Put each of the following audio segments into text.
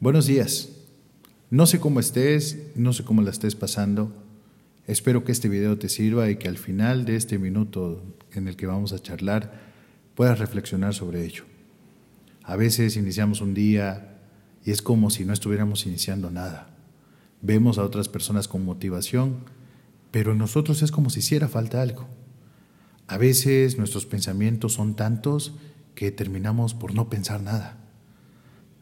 Buenos días. No sé cómo estés, no sé cómo la estés pasando. Espero que este video te sirva y que al final de este minuto en el que vamos a charlar puedas reflexionar sobre ello. A veces iniciamos un día y es como si no estuviéramos iniciando nada. Vemos a otras personas con motivación, pero en nosotros es como si hiciera falta algo. A veces nuestros pensamientos son tantos que terminamos por no pensar nada.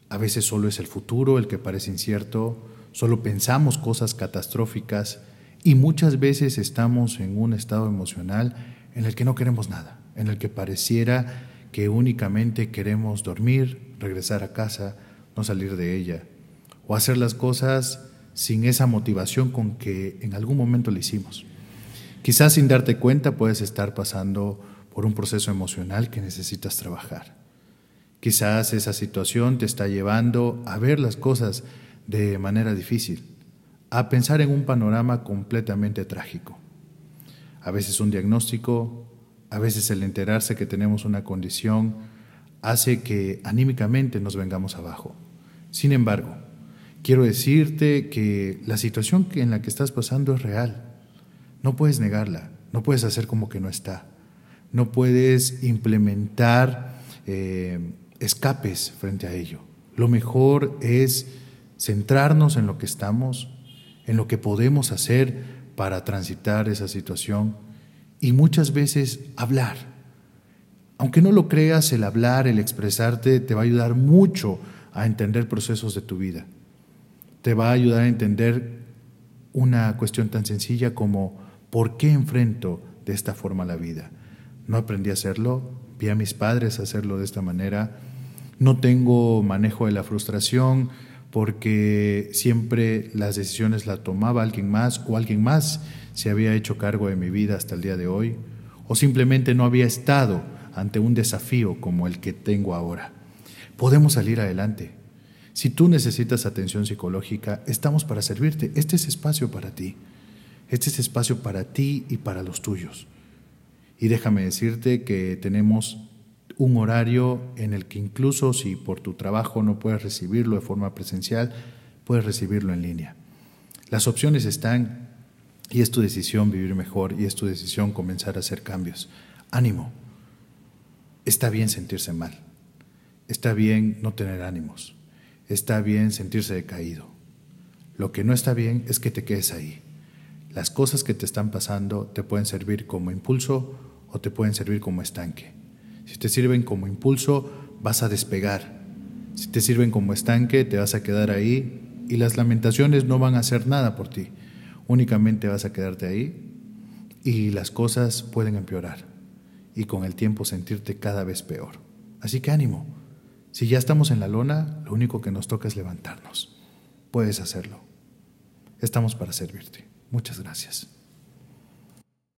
A veces solo es el futuro el que parece incierto, solo pensamos cosas catastróficas y muchas veces estamos en un estado emocional en el que no queremos nada, en el que pareciera que únicamente queremos dormir, regresar a casa, no salir de ella, o hacer las cosas sin esa motivación con que en algún momento le hicimos. Quizás sin darte cuenta puedes estar pasando por un proceso emocional que necesitas trabajar. Quizás esa situación te está llevando a ver las cosas de manera difícil, a pensar en un panorama completamente trágico. A veces un diagnóstico, a veces el enterarse que tenemos una condición hace que anímicamente nos vengamos abajo. Sin embargo, quiero decirte que la situación en la que estás pasando es real. No puedes negarla, no puedes hacer como que no está, no puedes implementar eh, escapes frente a ello. Lo mejor es centrarnos en lo que estamos, en lo que podemos hacer para transitar esa situación y muchas veces hablar. Aunque no lo creas, el hablar, el expresarte te va a ayudar mucho a entender procesos de tu vida. Te va a ayudar a entender una cuestión tan sencilla como ¿por qué enfrento de esta forma la vida? No aprendí a hacerlo, vi a mis padres hacerlo de esta manera no tengo manejo de la frustración porque siempre las decisiones las tomaba alguien más o alguien más se había hecho cargo de mi vida hasta el día de hoy o simplemente no había estado ante un desafío como el que tengo ahora. Podemos salir adelante. Si tú necesitas atención psicológica, estamos para servirte. Este es espacio para ti. Este es espacio para ti y para los tuyos. Y déjame decirte que tenemos un horario en el que incluso si por tu trabajo no puedes recibirlo de forma presencial, puedes recibirlo en línea. Las opciones están y es tu decisión vivir mejor y es tu decisión comenzar a hacer cambios. Ánimo. Está bien sentirse mal. Está bien no tener ánimos. Está bien sentirse decaído. Lo que no está bien es que te quedes ahí. Las cosas que te están pasando te pueden servir como impulso o te pueden servir como estanque. Si te sirven como impulso, vas a despegar. Si te sirven como estanque, te vas a quedar ahí y las lamentaciones no van a hacer nada por ti. Únicamente vas a quedarte ahí y las cosas pueden empeorar y con el tiempo sentirte cada vez peor. Así que ánimo. Si ya estamos en la lona, lo único que nos toca es levantarnos. Puedes hacerlo. Estamos para servirte. Muchas gracias.